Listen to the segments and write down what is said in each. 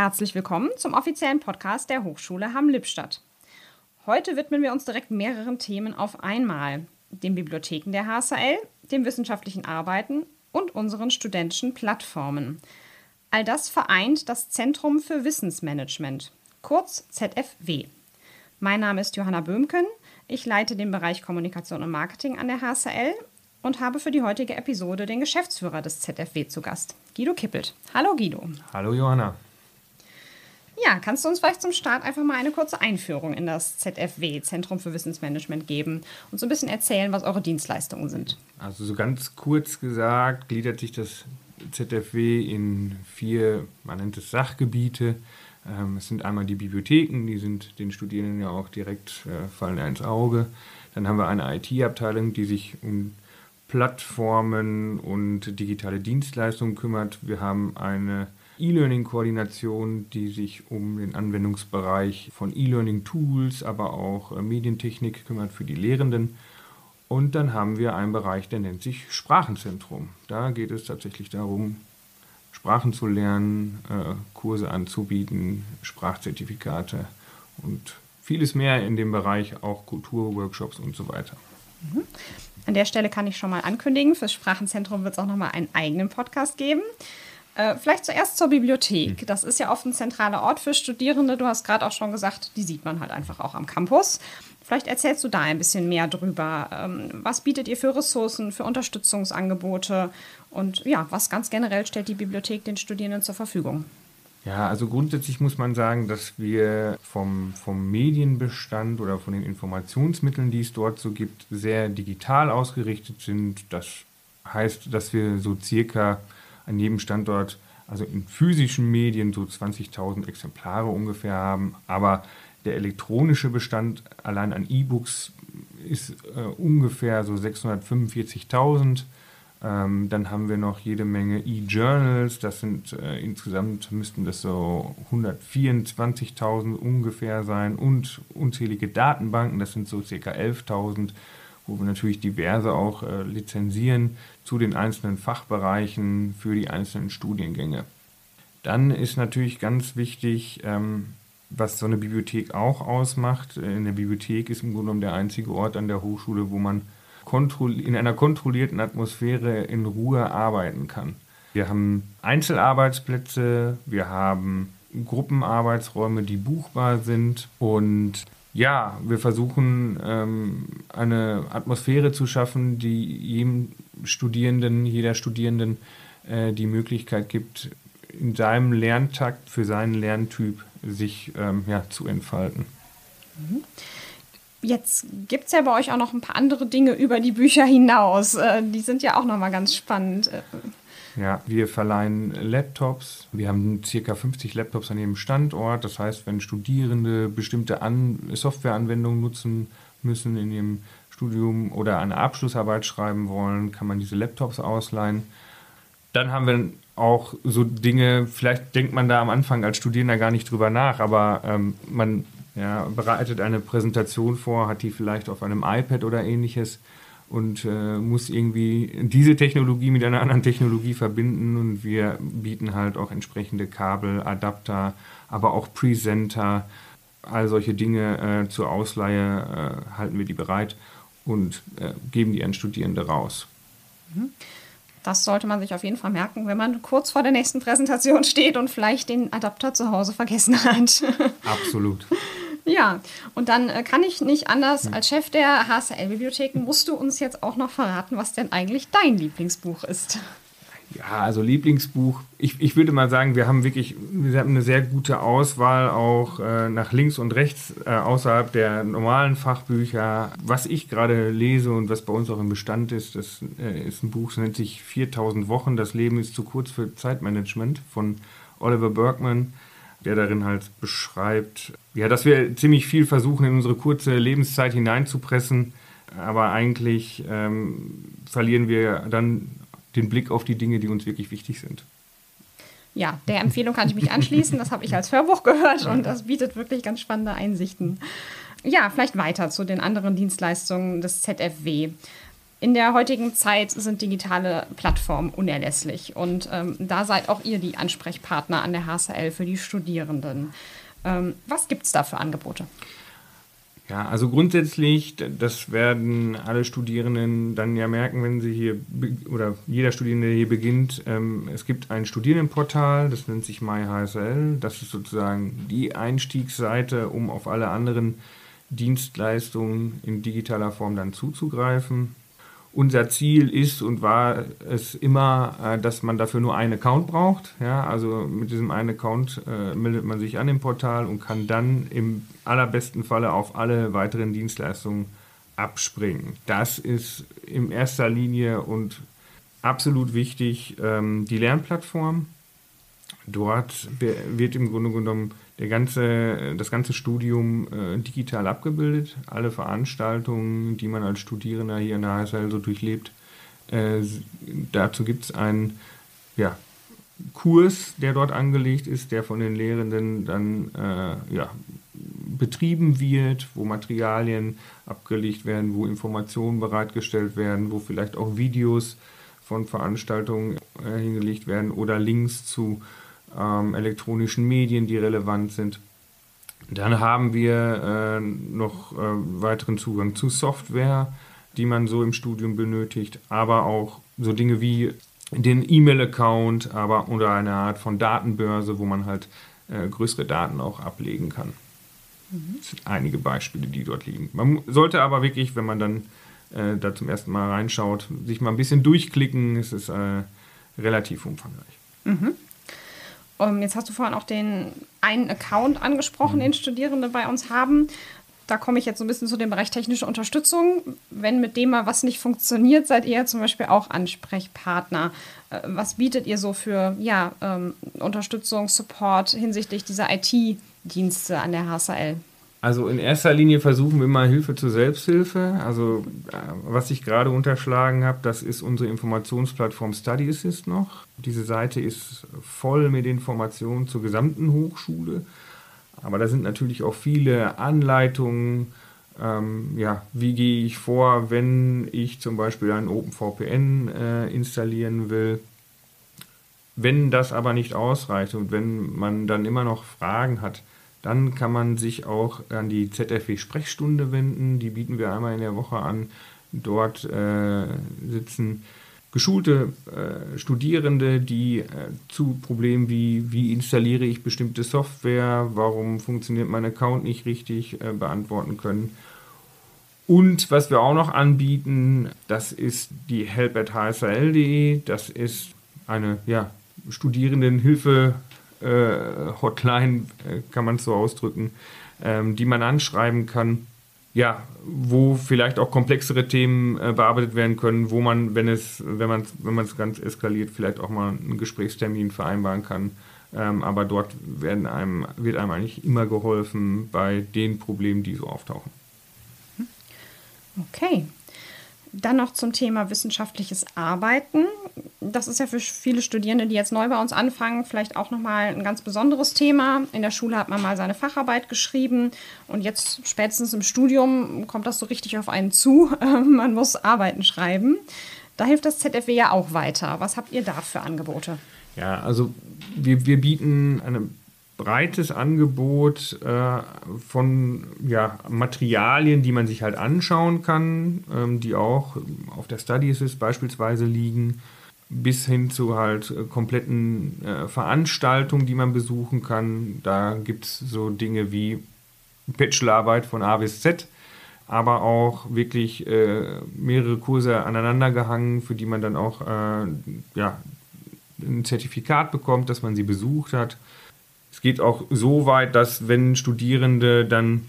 herzlich willkommen zum offiziellen Podcast der Hochschule Hamm-Lippstadt. Heute widmen wir uns direkt mehreren Themen auf einmal: den Bibliotheken der HSL, dem wissenschaftlichen Arbeiten und unseren studentischen Plattformen. All das vereint das Zentrum für Wissensmanagement, kurz ZFW. Mein Name ist Johanna Böhmken. Ich leite den Bereich Kommunikation und Marketing an der HSL und habe für die heutige Episode den Geschäftsführer des ZFW zu Gast, Guido Kippelt. Hallo Guido. Hallo Johanna. Ja, kannst du uns vielleicht zum Start einfach mal eine kurze Einführung in das ZFW, Zentrum für Wissensmanagement, geben und so ein bisschen erzählen, was eure Dienstleistungen sind? Also so ganz kurz gesagt gliedert sich das ZFW in vier, man nennt es Sachgebiete. Ähm, es sind einmal die Bibliotheken, die sind den Studierenden ja auch direkt, äh, fallen ins Auge. Dann haben wir eine IT-Abteilung, die sich um Plattformen und digitale Dienstleistungen kümmert. Wir haben eine E-Learning-Koordination, die sich um den Anwendungsbereich von E-Learning-Tools, aber auch äh, Medientechnik kümmert für die Lehrenden. Und dann haben wir einen Bereich, der nennt sich Sprachenzentrum. Da geht es tatsächlich darum, Sprachen zu lernen, äh, Kurse anzubieten, Sprachzertifikate und vieles mehr in dem Bereich, auch Kulturworkshops und so weiter. Mhm. An der Stelle kann ich schon mal ankündigen, fürs Sprachenzentrum wird es auch nochmal einen eigenen Podcast geben. Äh, vielleicht zuerst zur Bibliothek. Hm. Das ist ja oft ein zentraler Ort für Studierende. Du hast gerade auch schon gesagt, die sieht man halt einfach auch am Campus. Vielleicht erzählst du da ein bisschen mehr drüber. Ähm, was bietet ihr für Ressourcen, für Unterstützungsangebote und ja, was ganz generell stellt die Bibliothek den Studierenden zur Verfügung? Ja, also grundsätzlich muss man sagen, dass wir vom, vom Medienbestand oder von den Informationsmitteln, die es dort so gibt, sehr digital ausgerichtet sind. Das heißt, dass wir so circa an jedem Standort, also in physischen Medien, so 20.000 Exemplare ungefähr haben. Aber der elektronische Bestand allein an E-Books ist äh, ungefähr so 645.000. Ähm, dann haben wir noch jede Menge E-Journals, das sind äh, insgesamt müssten das so 124.000 ungefähr sein und unzählige Datenbanken, das sind so circa 11.000, wo wir natürlich diverse auch äh, lizenzieren zu den einzelnen Fachbereichen für die einzelnen Studiengänge. Dann ist natürlich ganz wichtig, ähm, was so eine Bibliothek auch ausmacht. In der Bibliothek ist im Grunde genommen der einzige Ort an der Hochschule, wo man in einer kontrollierten Atmosphäre in Ruhe arbeiten kann. Wir haben Einzelarbeitsplätze, wir haben Gruppenarbeitsräume, die buchbar sind und ja, wir versuchen ähm, eine Atmosphäre zu schaffen, die jedem Studierenden, jeder Studierenden äh, die Möglichkeit gibt, in seinem Lerntakt für seinen Lerntyp sich ähm, ja, zu entfalten. Mhm. Jetzt gibt es ja bei euch auch noch ein paar andere Dinge über die Bücher hinaus. Äh, die sind ja auch nochmal ganz spannend. Ja, wir verleihen Laptops. Wir haben circa 50 Laptops an jedem Standort. Das heißt, wenn Studierende bestimmte an Softwareanwendungen nutzen müssen in ihrem Studium oder eine Abschlussarbeit schreiben wollen, kann man diese Laptops ausleihen. Dann haben wir auch so Dinge, vielleicht denkt man da am Anfang als Studierender gar nicht drüber nach, aber ähm, man ja, bereitet eine Präsentation vor, hat die vielleicht auf einem iPad oder ähnliches und äh, muss irgendwie diese Technologie mit einer anderen Technologie verbinden und wir bieten halt auch entsprechende Kabel, Adapter, aber auch Presenter, all solche Dinge äh, zur Ausleihe äh, halten wir die bereit und äh, geben die an Studierende raus. Mhm. Das sollte man sich auf jeden Fall merken, wenn man kurz vor der nächsten Präsentation steht und vielleicht den Adapter zu Hause vergessen hat. Absolut. Ja, und dann äh, kann ich nicht anders. Hm. Als Chef der HSL-Bibliotheken musst du uns jetzt auch noch verraten, was denn eigentlich dein Lieblingsbuch ist. Ja, also Lieblingsbuch. Ich, ich würde mal sagen, wir haben wirklich wir haben eine sehr gute Auswahl auch äh, nach links und rechts äh, außerhalb der normalen Fachbücher. Was ich gerade lese und was bei uns auch im Bestand ist, das äh, ist ein Buch, das nennt sich 4000 Wochen. Das Leben ist zu kurz für Zeitmanagement von Oliver Bergman der darin halt beschreibt, ja, dass wir ziemlich viel versuchen, in unsere kurze Lebenszeit hineinzupressen, aber eigentlich ähm, verlieren wir dann den Blick auf die Dinge, die uns wirklich wichtig sind. Ja, der Empfehlung kann ich mich anschließen. Das habe ich als Hörbuch gehört und das bietet wirklich ganz spannende Einsichten. Ja, vielleicht weiter zu den anderen Dienstleistungen des ZFW. In der heutigen Zeit sind digitale Plattformen unerlässlich und ähm, da seid auch ihr die Ansprechpartner an der HSL für die Studierenden. Ähm, was gibt es da für Angebote? Ja, also grundsätzlich, das werden alle Studierenden dann ja merken, wenn sie hier oder jeder Studierende hier beginnt. Ähm, es gibt ein Studierendenportal, das nennt sich MyHSL. Das ist sozusagen die Einstiegsseite, um auf alle anderen Dienstleistungen in digitaler Form dann zuzugreifen. Unser Ziel ist und war es immer, äh, dass man dafür nur einen Account braucht. Ja, also mit diesem einen Account äh, meldet man sich an dem Portal und kann dann im allerbesten Falle auf alle weiteren Dienstleistungen abspringen. Das ist in erster Linie und absolut wichtig ähm, die Lernplattform. Dort wird im Grunde genommen der ganze, das ganze Studium äh, digital abgebildet. Alle Veranstaltungen, die man als Studierender hier in der HSL so durchlebt. Äh, dazu gibt es einen ja, Kurs, der dort angelegt ist, der von den Lehrenden dann äh, ja, betrieben wird, wo Materialien abgelegt werden, wo Informationen bereitgestellt werden, wo vielleicht auch Videos von Veranstaltungen äh, hingelegt werden oder Links zu ähm, elektronischen Medien, die relevant sind. Dann haben wir äh, noch äh, weiteren Zugang zu Software, die man so im Studium benötigt, aber auch so Dinge wie den E-Mail-Account, aber oder eine Art von Datenbörse, wo man halt äh, größere Daten auch ablegen kann. Mhm. Das sind einige Beispiele, die dort liegen. Man sollte aber wirklich, wenn man dann äh, da zum ersten Mal reinschaut, sich mal ein bisschen durchklicken. Es ist äh, relativ umfangreich. Mhm. Um, ähm, jetzt hast du vorhin auch den einen Account angesprochen, mhm. den Studierende bei uns haben. Da komme ich jetzt so ein bisschen zu dem Bereich technische Unterstützung. Wenn mit dem mal was nicht funktioniert, seid ihr zum Beispiel auch Ansprechpartner. Äh, was bietet ihr so für ja, ähm, Unterstützung, Support hinsichtlich dieser IT-Dienste an der HSL? Also in erster Linie versuchen wir mal Hilfe zur Selbsthilfe. Also äh, was ich gerade unterschlagen habe, das ist unsere Informationsplattform Study Assist noch. Diese Seite ist voll mit Informationen zur gesamten Hochschule. Aber da sind natürlich auch viele Anleitungen. Ähm, ja, wie gehe ich vor, wenn ich zum Beispiel ein OpenVPN äh, installieren will? Wenn das aber nicht ausreicht und wenn man dann immer noch Fragen hat, dann kann man sich auch an die ZFW-Sprechstunde wenden. Die bieten wir einmal in der Woche an. Dort äh, sitzen geschulte äh, Studierende, die äh, zu Problemen wie, wie installiere ich bestimmte Software, warum funktioniert mein Account nicht richtig, äh, beantworten können. Und was wir auch noch anbieten, das ist die help at hsl.de. Das ist eine ja, Studierendenhilfe Hotline, äh, kann man es so ausdrücken, ähm, die man anschreiben kann. Ja, wo vielleicht auch komplexere Themen äh, bearbeitet werden können, wo man, wenn es, wenn man wenn es ganz eskaliert, vielleicht auch mal einen Gesprächstermin vereinbaren kann. Ähm, aber dort werden einem, wird einem eigentlich immer geholfen bei den Problemen, die so auftauchen. Okay. Dann noch zum Thema wissenschaftliches Arbeiten. Das ist ja für viele Studierende, die jetzt neu bei uns anfangen, vielleicht auch nochmal ein ganz besonderes Thema. In der Schule hat man mal seine Facharbeit geschrieben und jetzt spätestens im Studium kommt das so richtig auf einen zu. man muss Arbeiten schreiben. Da hilft das ZFW ja auch weiter. Was habt ihr da für Angebote? Ja, also wir, wir bieten eine breites Angebot äh, von ja, Materialien, die man sich halt anschauen kann, ähm, die auch auf der Study Assist beispielsweise liegen, bis hin zu halt äh, kompletten äh, Veranstaltungen, die man besuchen kann. Da gibt es so Dinge wie Bachelorarbeit von A bis Z, aber auch wirklich äh, mehrere Kurse aneinander gehangen, für die man dann auch äh, ja, ein Zertifikat bekommt, dass man sie besucht hat. Es geht auch so weit, dass wenn Studierende dann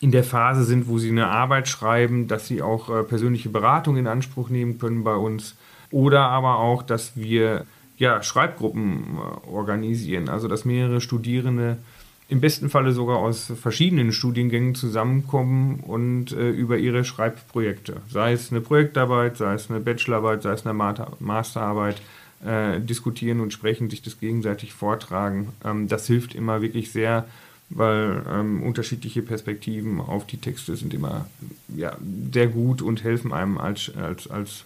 in der Phase sind, wo sie eine Arbeit schreiben, dass sie auch äh, persönliche Beratung in Anspruch nehmen können bei uns. Oder aber auch, dass wir ja, Schreibgruppen äh, organisieren, also dass mehrere Studierende im besten Falle sogar aus verschiedenen Studiengängen zusammenkommen und äh, über ihre Schreibprojekte, sei es eine Projektarbeit, sei es eine Bachelorarbeit, sei es eine Masterarbeit, äh, diskutieren und sprechen, sich das gegenseitig vortragen. Ähm, das hilft immer wirklich sehr, weil ähm, unterschiedliche Perspektiven auf die Texte sind immer ja, sehr gut und helfen einem als, als, als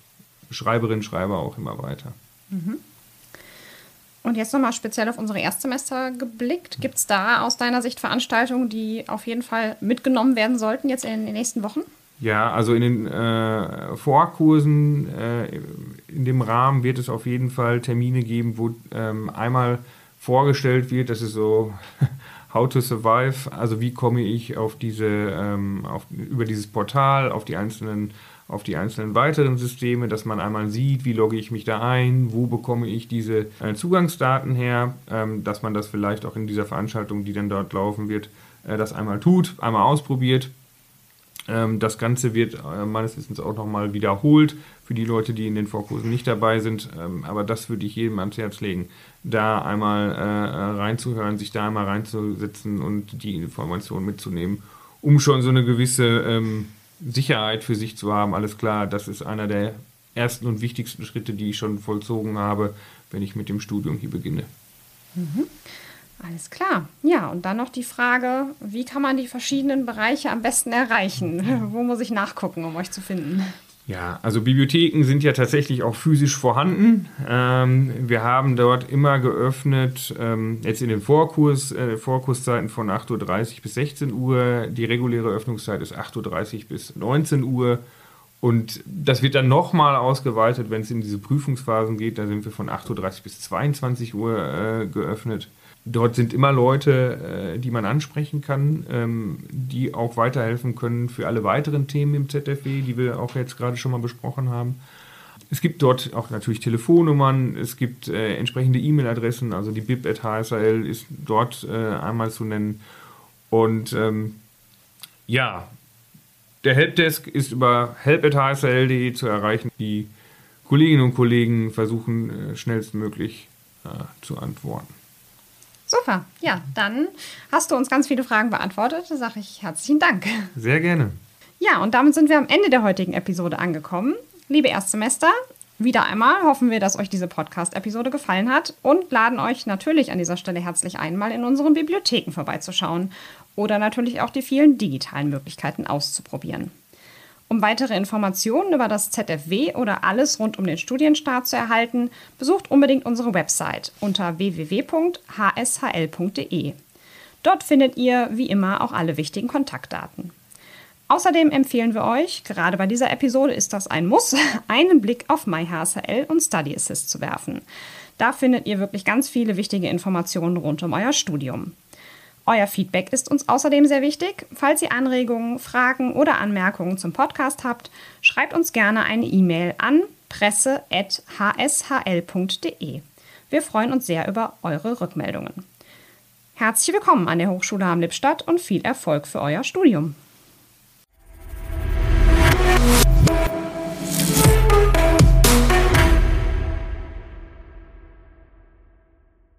Schreiberin, Schreiber auch immer weiter. Mhm. Und jetzt nochmal speziell auf unsere Erstsemester geblickt. Gibt es da aus deiner Sicht Veranstaltungen, die auf jeden Fall mitgenommen werden sollten jetzt in den nächsten Wochen? Ja, also in den äh, Vorkursen, äh, in dem Rahmen wird es auf jeden Fall Termine geben, wo ähm, einmal vorgestellt wird, das ist so How to Survive, also wie komme ich auf diese, ähm, auf, über dieses Portal, auf die einzelnen auf die einzelnen weiteren Systeme, dass man einmal sieht, wie logge ich mich da ein, wo bekomme ich diese äh, Zugangsdaten her, ähm, dass man das vielleicht auch in dieser Veranstaltung, die dann dort laufen wird, äh, das einmal tut, einmal ausprobiert. Ähm, das Ganze wird äh, meines Wissens auch nochmal wiederholt für die Leute, die in den Vorkursen nicht dabei sind. Ähm, aber das würde ich jedem ans Herz legen, da einmal äh, äh, reinzuhören, sich da einmal reinzusetzen und die Informationen mitzunehmen, um schon so eine gewisse ähm, Sicherheit für sich zu haben, alles klar, das ist einer der ersten und wichtigsten Schritte, die ich schon vollzogen habe, wenn ich mit dem Studium hier beginne. Mhm. Alles klar. Ja, und dann noch die Frage, wie kann man die verschiedenen Bereiche am besten erreichen? Wo muss ich nachgucken, um euch zu finden? Ja, also Bibliotheken sind ja tatsächlich auch physisch vorhanden. Ähm, wir haben dort immer geöffnet, ähm, jetzt in den Vorkurs, äh, Vorkurszeiten von 8.30 Uhr bis 16 Uhr. Die reguläre Öffnungszeit ist 8.30 Uhr bis 19 Uhr. Und das wird dann nochmal ausgeweitet, wenn es in diese Prüfungsphasen geht. Da sind wir von 8.30 Uhr bis 22 Uhr äh, geöffnet. Dort sind immer Leute, äh, die man ansprechen kann, ähm, die auch weiterhelfen können für alle weiteren Themen im ZFW, die wir auch jetzt gerade schon mal besprochen haben. Es gibt dort auch natürlich Telefonnummern, es gibt äh, entsprechende E-Mail-Adressen, also die bib.hsl ist dort äh, einmal zu nennen. Und ähm, ja, der Helpdesk ist über help.hsl.de zu erreichen. Die Kolleginnen und Kollegen versuchen schnellstmöglich äh, zu antworten. Super, ja, dann hast du uns ganz viele Fragen beantwortet. Da sage ich herzlichen Dank. Sehr gerne. Ja, und damit sind wir am Ende der heutigen Episode angekommen. Liebe Erstsemester, wieder einmal hoffen wir, dass euch diese Podcast-Episode gefallen hat und laden euch natürlich an dieser Stelle herzlich ein, mal in unseren Bibliotheken vorbeizuschauen oder natürlich auch die vielen digitalen Möglichkeiten auszuprobieren. Um weitere Informationen über das ZFW oder alles rund um den Studienstart zu erhalten, besucht unbedingt unsere Website unter www.hshl.de. Dort findet ihr wie immer auch alle wichtigen Kontaktdaten. Außerdem empfehlen wir euch, gerade bei dieser Episode ist das ein Muss, einen Blick auf MyHSL und Study Assist zu werfen. Da findet ihr wirklich ganz viele wichtige Informationen rund um euer Studium. Euer Feedback ist uns außerdem sehr wichtig. Falls ihr Anregungen, Fragen oder Anmerkungen zum Podcast habt, schreibt uns gerne eine E-Mail an presse.hshl.de. Wir freuen uns sehr über eure Rückmeldungen. Herzlich willkommen an der Hochschule Hamm-Lippstadt und viel Erfolg für euer Studium.